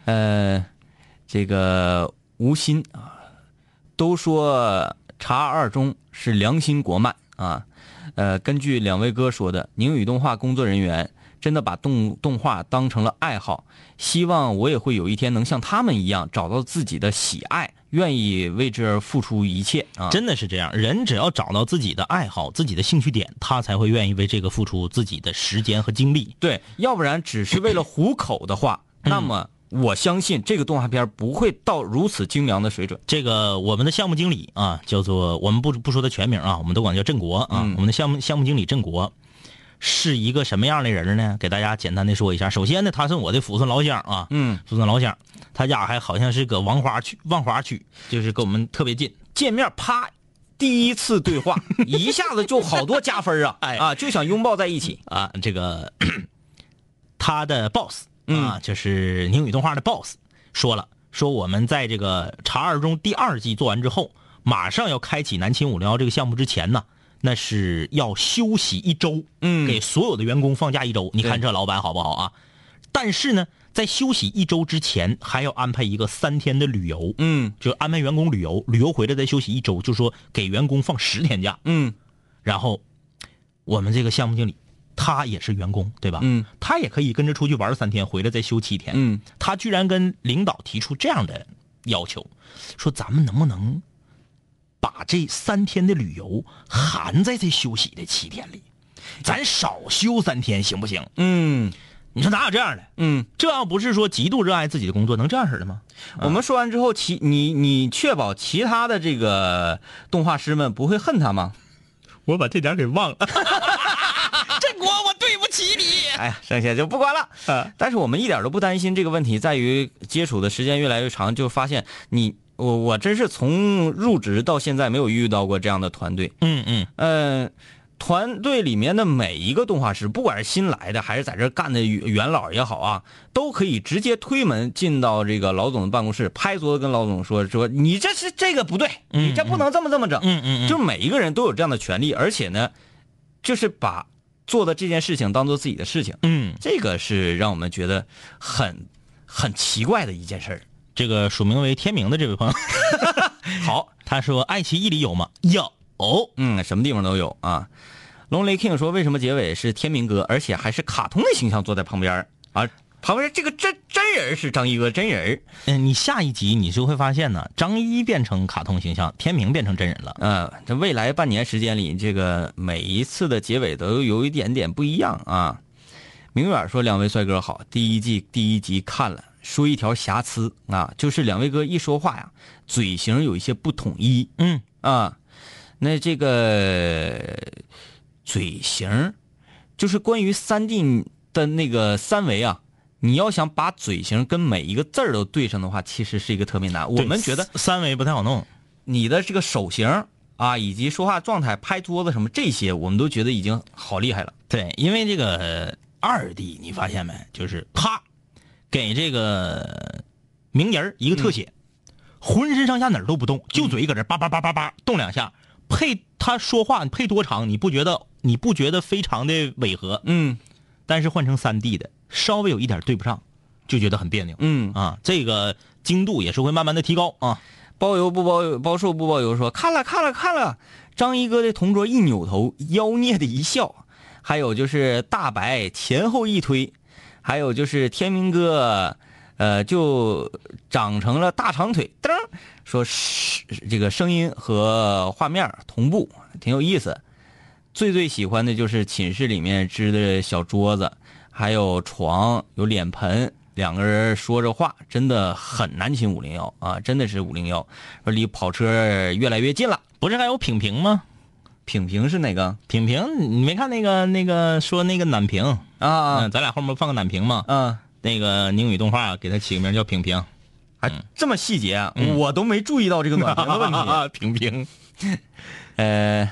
呃，这个吴昕啊，都说《茶二中》是良心国漫啊。呃，根据两位哥说的，宁宇动画工作人员真的把动动画当成了爱好，希望我也会有一天能像他们一样找到自己的喜爱，愿意为之付出一切啊。真的是这样，人只要找到自己的爱好、自己的兴趣点，他才会愿意为这个付出自己的时间和精力。对，要不然只是为了糊口的话，那么我相信这个动画片不会到如此精良的水准。这个我们的项目经理啊，叫做我们不不说他全名啊，我们都管叫振国啊。嗯我们的项目项目经理振国是一个什么样的人呢？给大家简单的说一下。首先呢，他是我的抚顺老乡啊，嗯，抚顺老乡，他家还好像是搁王华区，万华区，就是跟我们特别近。见面啪，第一次对话，一下子就好多加分啊！哎啊，就想拥抱在一起。啊，这个 他的 boss 嗯啊，就是宁宇动画的 boss 说了，说我们在这个《茶二中》第二季做完之后，马上要开启南秦五零幺这个项目之前呢，那是要休息一周，嗯给所有的员工放假一周。你看这老板好不好啊？但是呢，在休息一周之前，还要安排一个三天的旅游，嗯就安排员工旅游，旅游回来再休息一周，就说给员工放十天假。嗯然后我们这个项目经理他也是员工，对吧？嗯，他也可以跟着出去玩三天，回来再休七天。嗯，他居然跟领导提出这样的要求，说咱们能不能把这三天的旅游含在这休息的七天里，咱少休三天行不行？嗯你说哪有这样的？嗯。这要不是说极度热爱自己的工作，能这样式的吗？我们说完之后，其你你确保其他的这个动画师们不会恨他吗？我把这点给忘了。振国，我对不起你。哎呀，剩下就不管了。啊但是我们一点都不担心这个问题，在于接触的时间越来越长，就发现你我我真是从入职到现在没有遇到过这样的团队。嗯嗯，嗯，团队里面的每一个动画师，不管是新来的还是在这干的元元老也好啊，都可以直接推门进到这个老总的办公室，拍桌子跟老总说说你这是这个不对，你这不能这么这么整。嗯嗯嗯就每一个人都有这样的权利，而且呢，就是把做的这件事情当做自己的事情，嗯，这个是让我们觉得很很奇怪的一件事儿。这个署名为天明的这位朋友，好，他说爱奇艺里有吗？有。嗯，什么地方都有啊。龙雷 king 说，为什么结尾是天明哥，而且还是卡通的形象坐在旁边儿啊？旁边这个真真人是张一哥真人嗯，你下一集你就会发现呢，张一变成卡通形象，天明变成真人了。嗯，这未来半年时间里，这个每一次的结尾都有一点点不一样啊。明远说：“两位帅哥好，第一季第一集看了，说一条瑕疵啊，就是两位哥一说话呀，嘴型有一些不统一嗯，啊。那这个嘴型，就是关于三 D 的那个三维啊，你要想把嘴型跟每一个字儿都对上的话，其实是一个特别难。我们觉得三维不太好弄。你的这个手型啊，以及说话状态、拍桌子什么这些，我们都觉得已经好厉害了。对，因为这个二 D 你发现没，就是啪，给这个名人儿一个特写，浑身上下哪儿都不动，就嘴搁这叭叭叭叭叭动两下，配他说话配多长，你不觉得你不觉得非常的违和？嗯但是换成三 D 的，稍微有一点对不上，就觉得很别扭。嗯，啊，这个精度也是会慢慢的提高啊。包邮不包邮，包售不包邮说看了看了看了。张一哥的同桌一扭头，妖孽的一笑。还有就是大白前后一推，还有就是天明哥，呃，就长成了大长腿，噔，说是这个声音和画面同步，挺有意思。最最喜欢的就是寝室里面支的小桌子，还有床，有脸盆，两个人说着话，真的很南秦五零幺啊，真的是五零幺，说离跑车越来越近了。不是还有品评吗？品评是哪个？品评，你没看那个那个说那个暖评啊嗯，咱俩后面放个暖评嘛，啊？那个宁宇动画给他起个名叫品评，还这么细节啊，嗯。我都没注意到这个暖评的问题。品评，呃，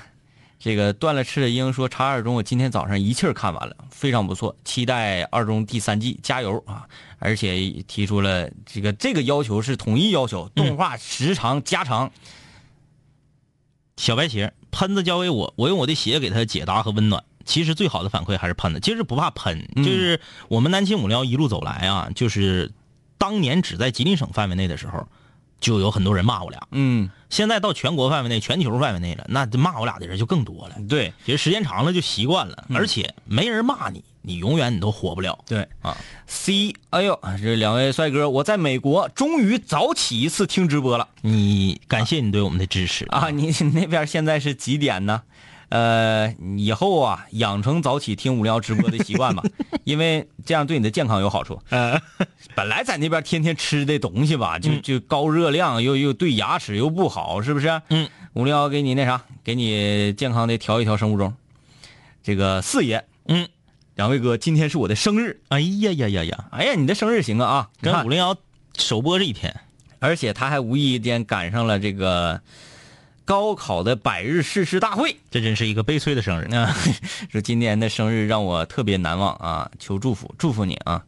这个断了翅的鹰说，《查二中》我今天早上一气儿看完了，非常不错，期待二中第三季，加油啊！而且提出了这个这个要求是统一要求，动画时长加长。小白鞋，喷子交给我，我用我的鞋给他解答和温暖。其实最好的反馈还是喷子，其实不怕喷，就是我们南秦五零幺一路走来啊，就是当年只在吉林省范围内的时候，就有很多人骂我俩。嗯，现在到全国范围内、全球范围内了，那骂我俩的人就更多了。对其实时间长了就习惯了，而且没人骂你，你永远你都火不了。对啊。C，哎呦，这两位帅哥，我在美国终于早起一次听直播了你感谢你对我们的支持啊！你你 那边现在是几点呢？呃，以后啊，养成早起听五零幺直播的习惯吧，因为这样对你的健康有好处。本来在那边天天吃的东西吧，就就高热量，又又对牙齿又不好，是不是？嗯，五零幺给你那啥，给你健康的调一调生物钟。这个四爷，嗯，两位哥，今天是我的生日。哎呀呀呀呀，哎呀，你的生日行啊啊！跟五零幺首播这一天，而且他还无意间赶上了这个高考的百日誓师大会。这真是一个悲催的生日。啊，说今年的生日让我特别难忘啊，求祝福，祝福你啊！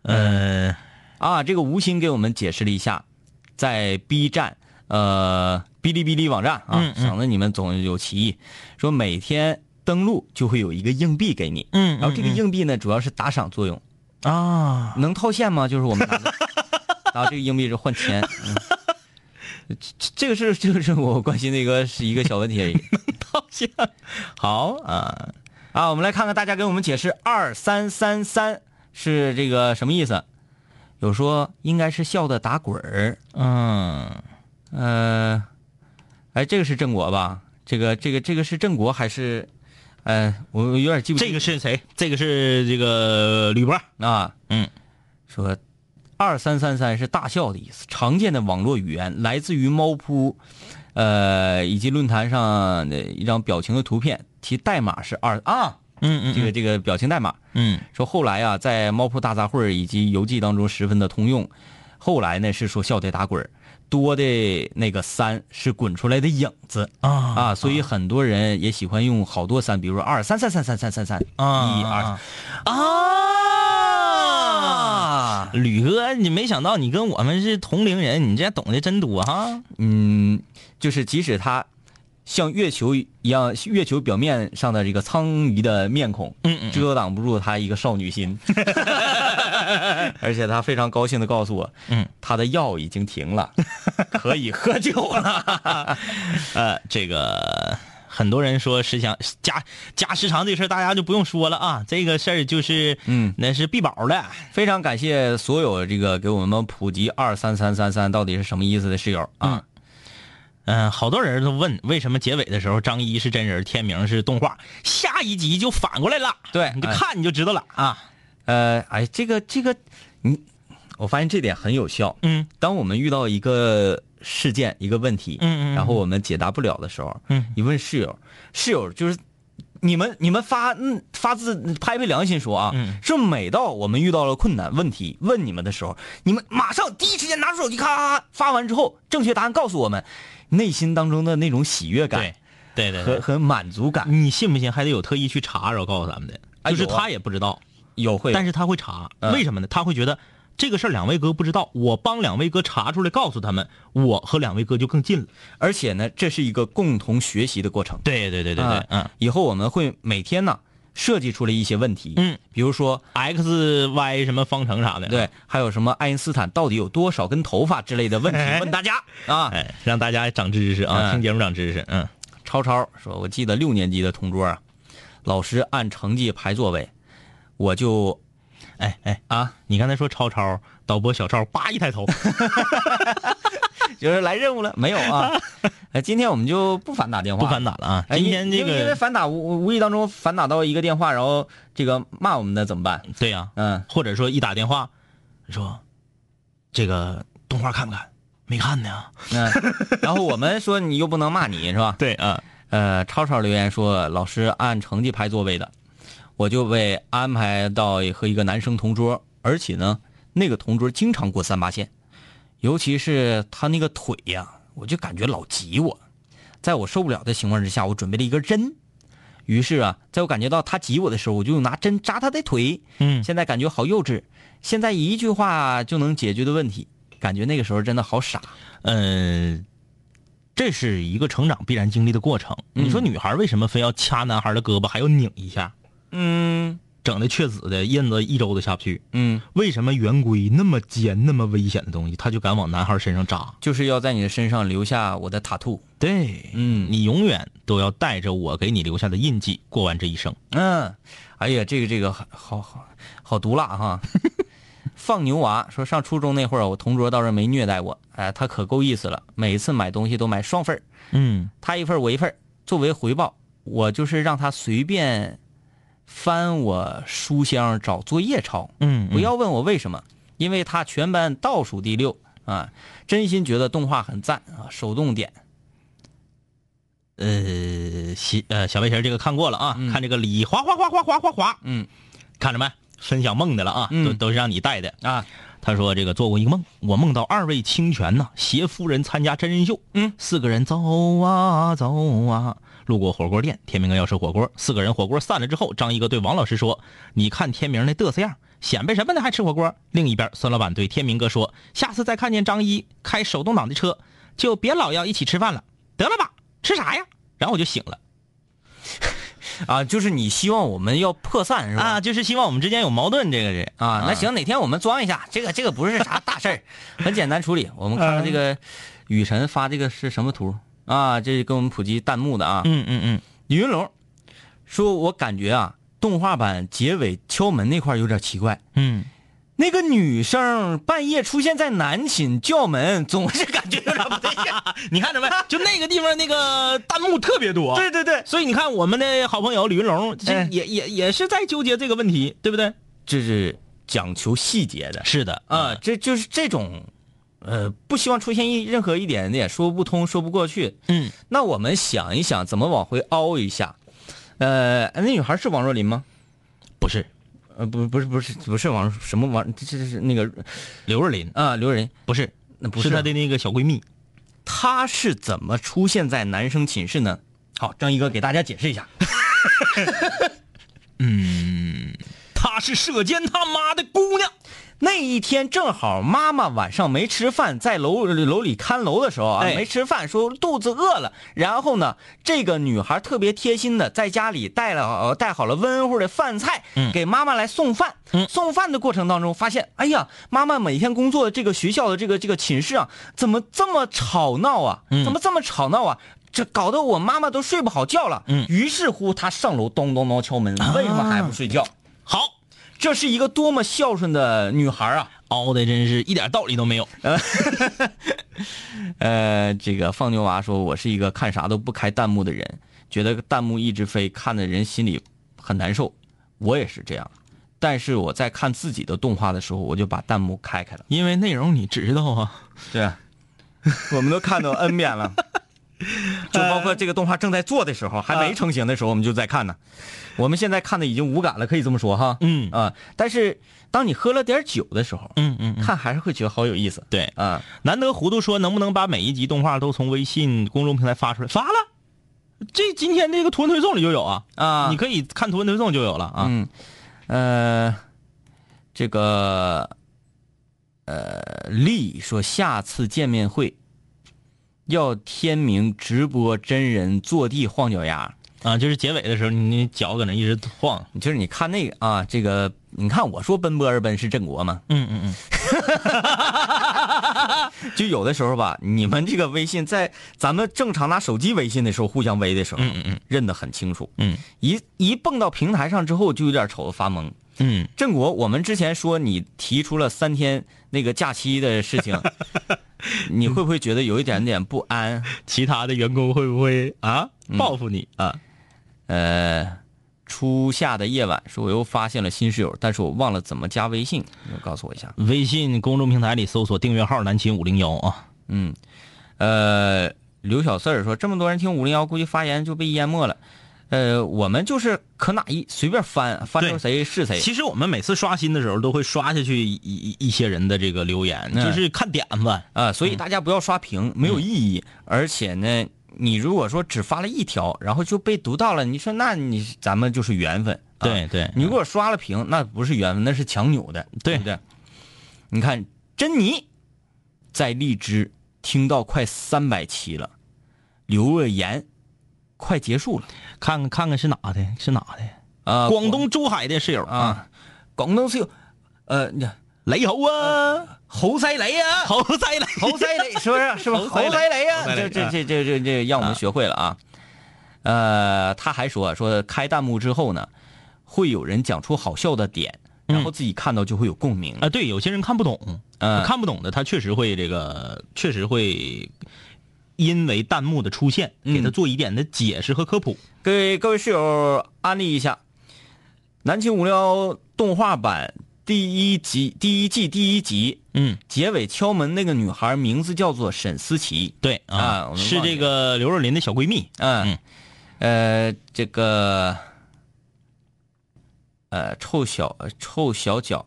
呃，啊，这个吴昕给我们解释了一下，在 B 站、呃哔哩哔哩网站啊，嗯嗯省得你们总有歧义，说每天登录就会有一个硬币给你，嗯然后这个硬币呢主要是打赏作用，啊，能套现吗？就是我们 拿的，然后这个硬币是换钱，嗯。这这个是这个是我关心的一个是一个小问题而已好像好啊，啊。我们来看看大家给我们解释二三三三是这个什么意思？有说应该是笑的打滚儿，嗯，呃，哎，这个是郑国吧？这个这个这个是郑国还是？呃，我我有点记不这个是谁？这个是这个吕波。啊，嗯，说二三三三是大笑的意思，常见的网络语言来自于猫扑，呃，以及论坛上的一张表情的图片，其代码是二啊，嗯嗯，这个这个表情代码。嗯说后来啊，在猫扑大杂烩以及游记当中十分的通用。后来呢是说笑得打滚儿，多的那个三是滚出来的影子啊啊，所以很多人也喜欢用好多三，比如说二三三三三三三三，啊一二啊！吕哥，你没想到你跟我们是同龄人，你这懂得真多哈。嗯，就是即使他像月球一样，月球表面上的这个苍夷的面孔，嗯嗯遮挡不住她一个少女心。而且她非常高兴的告诉我，嗯，他的药已经停了，可以喝酒了。呃，这个很多人说时长加加时长这事儿，大家就不用说了啊。这个事儿就是，嗯，那是必保的。非常感谢所有这个给我们普及二三三三三到底是什么意思的室友啊。嗯、好多人都问为什么结尾的时候张一是真人，天明是动画，下一集就反过来了。对你就哎看你就知道了啊。呃，哎，这个这个，你，我发现这点很有效。嗯当我们遇到一个事件、一个问题，嗯嗯嗯然后我们解答不了的时候，嗯，你问室友，室友就是你们你们发嗯发自拍拍良心说啊，嗯是每到我们遇到了困难问题问你们的时候，你们马上第一时间拿出手机咔咔咔发完之后，正确答案告诉我们，内心当中的那种喜悦感对对对对，和和满足感，你信不信还得有特意去查，然后告诉咱们的，就是他也不知道，有会但是他会查，嗯。为什么呢？他会觉得这个事儿两位哥不知道，我帮两位哥查出来，告诉他们，我和两位哥就更近了。而且呢，这是一个共同学习的过程。对对对对对啊，嗯。以后我们会每天呢设计出了一些问题，嗯，比如说，x y 什么方程啥的，对，还有什么爱因斯坦到底有多少根头发之类的问题问大家。啊。哎，让大家长知识啊，嗯。听节目长知识，嗯。超超说，我记得六年级的同桌啊，老师按成绩排座位，我就哎哎，啊，你刚才说超超，导播小超，叭一抬头，就是来任务了，没有啊？哎，今天我们就不反打电话，不反打了啊！哎。今天这因为因为反打无无意当中反打到一个电话，然后这个骂我们的怎么办？对呀、嗯，或者说一打电话说这个动画看不看？没看呢。嗯，然后我们说你又不能骂你是吧？对啊，呃，超超留言说老师按成绩排座位的，我就被安排到和一个男生同桌，而且呢，那个同桌经常过三八线，尤其是他那个腿呀、我就感觉老挤我，在我受不了的情况之下，我准备了一根针。于是啊，在我感觉到他挤我的时候，我就拿针扎他的腿。嗯现在感觉好幼稚，现在一句话就能解决的问题，感觉那个时候真的好傻。嗯、这是一个成长必然经历的过程。嗯你说女孩为什么非要掐男孩的胳膊，还要拧一下，嗯整的确子的，印子一周都下不去？嗯，为什么圆规那么尖、那么危险的东西，他就敢往男孩身上扎？就是要在你的身上留下我的塔兔。对，嗯你永远都要带着我给你留下的印记过完这一生。嗯，哎呀，这个这个好好好好毒辣哈！放牛娃说，上初中那会儿，我同桌倒是没虐待我，哎，他可够意思了，每次买东西都买双份儿嗯他一份儿我一份儿作为回报，我就是让他随便翻我书箱找作业抄，嗯，不要问我为什么，因为他全班倒数第六啊，真心觉得动画很赞啊，手动点，呃，小呃小背心儿这个看过了啊，嗯。看这个李哗哗哗哗哗哗哗，嗯。看着没？分享梦的了啊，嗯。都都是让你带的。啊，他说这个做过一个梦，我梦到二位清泉呐携夫人参加真人秀，嗯，四个人走啊走啊，路过火锅店，天明哥要吃火锅，四个人火锅散了之后，张一哥对王老师说：“你看天明那嘚瑟样，显摆什么呢？还吃火锅？”另一边，孙老板对天明哥说：“下次再看见张一开手动挡的车，就别老要一起吃饭了，得了吧，吃啥呀？”然后我就醒了 啊，就是你希望我们要破散是吧？啊，就是希望我们之间有矛盾，这个是啊，那行，哪天我们装一下，这个这个不是啥大事儿，很简单处理。我们看看这个雨辰发这个是什么图啊？这是给我们普及弹幕的啊。嗯嗯嗯，李云龙说，我感觉啊，动画版结尾敲门那块有点奇怪。嗯，那个女生半夜出现在男寝叫门，总是感觉有点不对劲。你看着没？就那个地方那个弹幕特别多，对对对，所以你看，我们的好朋友李云龙，这哎也也也是在纠结这个问题，对不对？这是讲求细节的。是的啊，这就是这种，呃，不希望出现一任何一点点说不通、说不过去。嗯，那我们想一想，怎么往回凹一下？呃，那女孩是王若琳吗？不是呃，不，不是，不是，不是王什么王？这这是那个刘若琳，啊，刘若琳，不是，那不是是她的那个小闺蜜。她是怎么出现在男生寝室呢？好，张一哥给大家解释一下。嗯她是射箭他妈的姑娘，那一天正好妈妈晚上没吃饭，在楼楼里看楼的时候啊，哎没吃饭，说肚子饿了。然后呢，这个女孩特别贴心的在家里带了呃带好了温乎的饭菜，嗯给妈妈来送饭。嗯送饭的过程当中发现，哎呀，妈妈每天工作的这个学校的这个这个寝室啊，怎么这么吵闹啊？嗯怎么这么吵闹啊？这搞得我妈妈都睡不好觉了。嗯于是乎她上楼咚咚咚敲门，为什么还不睡觉？好，这是一个多么孝顺的女孩啊！凹的真是一点道理都没有。呃，这个放牛娃说，我是一个看啥都不开弹幕的人，觉得弹幕一直飞，看的人心里很难受。我也是这样，但是我在看自己的动画的时候，我就把弹幕开开了。因为内容你知道啊，对啊，我们都看到 N 遍了，就包括这个动画正在做的时候，还没成型的时候，我们就在看呢。我们现在看的已经无感了，可以这么说哈。嗯啊，但是当你喝了点酒的时候，嗯嗯嗯，看还是会觉得好有意思。对，啊，难得糊涂说能不能把每一集动画都从微信公众平台发出来？发了，这今天这个图文推送里就有啊啊你可以看图文推送就有了啊。嗯，呃，这个呃，丽说下次见面会要天明直播真人坐地晃脚丫，啊，就是结尾的时候，你你脚搁那一直晃。就是你看那个啊，这个你看我说奔波而奔是郑国吗？嗯嗯嗯，就有的时候吧，你们这个微信在咱们正常拿手机微信的时候互相微的时候，嗯嗯嗯认得很清楚，嗯一一蹦到平台上之后就有点瞅着发懵。嗯，郑国，我们之前说你提出了三天那个假期的事情，你会不会觉得有一点点不安？其他的员工会不会啊报复你啊？呃，初夏的夜晚，说我又发现了新室友，但是我忘了怎么加微信，你告诉我一下。微信公众平台里搜索订阅号“南秦五零幺”啊。嗯，呃，刘小四儿说，这么多人听五零幺，估计发言就被淹没了。呃，我们就是可哪一随便翻翻到谁是谁。其实我们每次刷新的时候，都会刷下去一一一些人的这个留言，嗯就是看点子。啊，所以大家不要刷屏，没有意义。而且呢，你如果说只发了一条，然后就被读到了，你说那你咱们就是缘分。啊对对你如果刷了屏，那不是缘分，那是强扭的，对不对？你看，珍妮在荔枝听到快三百期了，留个言，快结束了看看看看是哪的？是哪的？啊！广东珠海的室友啊，广东室友，呃，雷猴啊，猴赛雷啊，猴塞雷，猴赛雷是不是？是不是？侯侯赛雷啊，这这这这这这让我们学会了啊。呃，他还说说开弹幕之后呢，会有人讲出好笑的点，然后自己看到就会有共鸣。啊，对，有些人看不懂，嗯看不懂的他确实会这个，确实会因为弹幕的出现，嗯给他做一点的解释和科普。给各位室友安利一下，《南秦五幺动画版第一集第一季第一集嗯，结尾敲门那个女孩名字叫做沈思琪。对啊是这个刘若琳的小闺蜜。嗯，呃，这个，呃，臭小臭小脚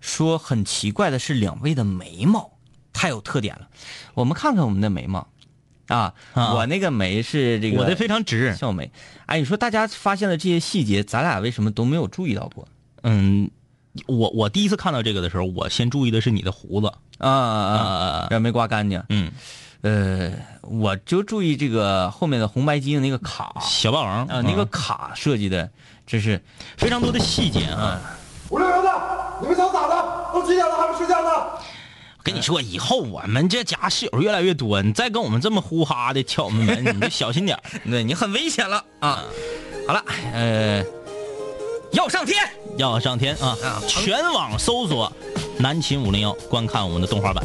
说很奇怪的是，两位的眉毛太有特点了。我们看看我们的眉毛啊，啊我那个眉是这个我的非常直，笑眉。哎，你说大家发现了这些细节，咱俩为什么都没有注意到过？嗯，我我第一次看到这个的时候，我先注意的是你的胡子，啊啊啊啊！这没刮干净。嗯，呃，我就注意这个后面的红白机的那个卡小霸王啊，那个卡设计的，真是非常多的细节啊。五六零的，你们想咋的？都几点了还不睡觉呢？我跟你说，以后我们这家室友越来越多，你再跟我们这么呼哈的敲我们门，你就小心点儿 对你很危险了啊！好了，呃，要上天，要上天啊啊！全网搜索“南秦五零幺”，观看我们的动画版。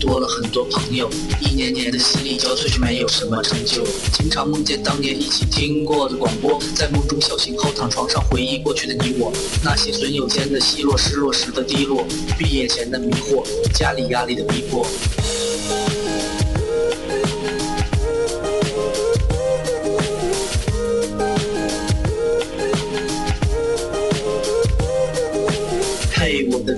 多了很多朋友，一年年的心力交瘁却没有什么成就。经常梦见当年一起听过的广播，在梦中小醒后躺床上回忆过去的你我，那些损友间的奚落，失落时的低落，毕业前的迷惑，家里压力的逼迫。